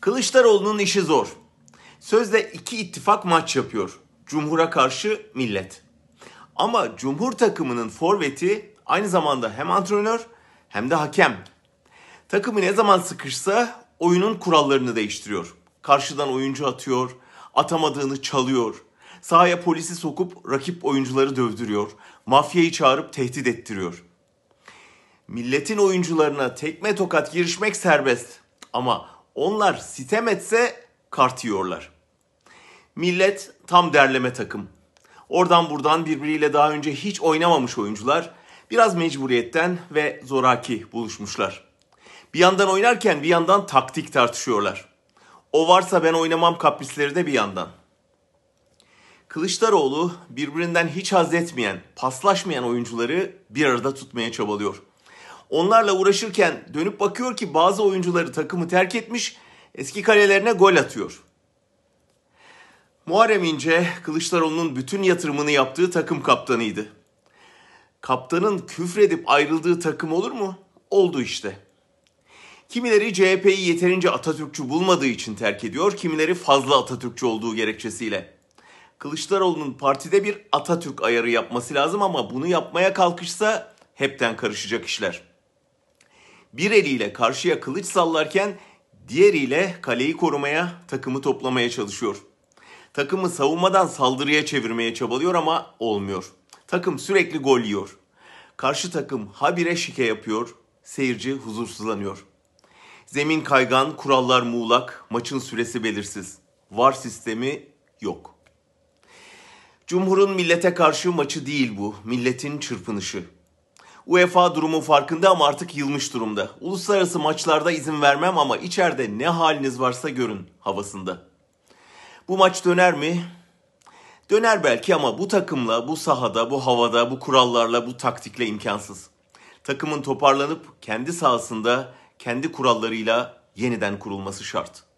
Kılıçdaroğlu'nun işi zor. Sözde iki ittifak maç yapıyor. Cumhur'a karşı millet. Ama Cumhur takımının forveti aynı zamanda hem antrenör hem de hakem. Takımı ne zaman sıkışsa oyunun kurallarını değiştiriyor. Karşıdan oyuncu atıyor, atamadığını çalıyor. Sahaya polisi sokup rakip oyuncuları dövdürüyor. Mafyayı çağırıp tehdit ettiriyor. Milletin oyuncularına tekme tokat girişmek serbest. Ama onlar sitem etse kart yiyorlar. Millet tam derleme takım. Oradan buradan birbiriyle daha önce hiç oynamamış oyuncular biraz mecburiyetten ve zoraki buluşmuşlar. Bir yandan oynarken bir yandan taktik tartışıyorlar. O varsa ben oynamam kaprisleri de bir yandan. Kılıçdaroğlu birbirinden hiç haz etmeyen, paslaşmayan oyuncuları bir arada tutmaya çabalıyor. Onlarla uğraşırken dönüp bakıyor ki bazı oyuncuları takımı terk etmiş, eski kalelerine gol atıyor. Muharrem İnce, Kılıçdaroğlu'nun bütün yatırımını yaptığı takım kaptanıydı. Kaptanın küfredip ayrıldığı takım olur mu? Oldu işte. Kimileri CHP'yi yeterince Atatürkçü bulmadığı için terk ediyor, kimileri fazla Atatürkçü olduğu gerekçesiyle. Kılıçdaroğlu'nun partide bir Atatürk ayarı yapması lazım ama bunu yapmaya kalkışsa hepten karışacak işler. Bir eliyle karşıya kılıç sallarken diğeriyle kaleyi korumaya, takımı toplamaya çalışıyor. Takımı savunmadan saldırıya çevirmeye çabalıyor ama olmuyor. Takım sürekli gol yiyor. Karşı takım habire şike yapıyor, seyirci huzursuzlanıyor. Zemin kaygan, kurallar muğlak, maçın süresi belirsiz. VAR sistemi yok. Cumhur'un millete karşı maçı değil bu, milletin çırpınışı. UEFA durumu farkında ama artık yılmış durumda. Uluslararası maçlarda izin vermem ama içeride ne haliniz varsa görün havasında. Bu maç döner mi? Döner belki ama bu takımla, bu sahada, bu havada, bu kurallarla, bu taktikle imkansız. Takımın toparlanıp kendi sahasında, kendi kurallarıyla yeniden kurulması şart.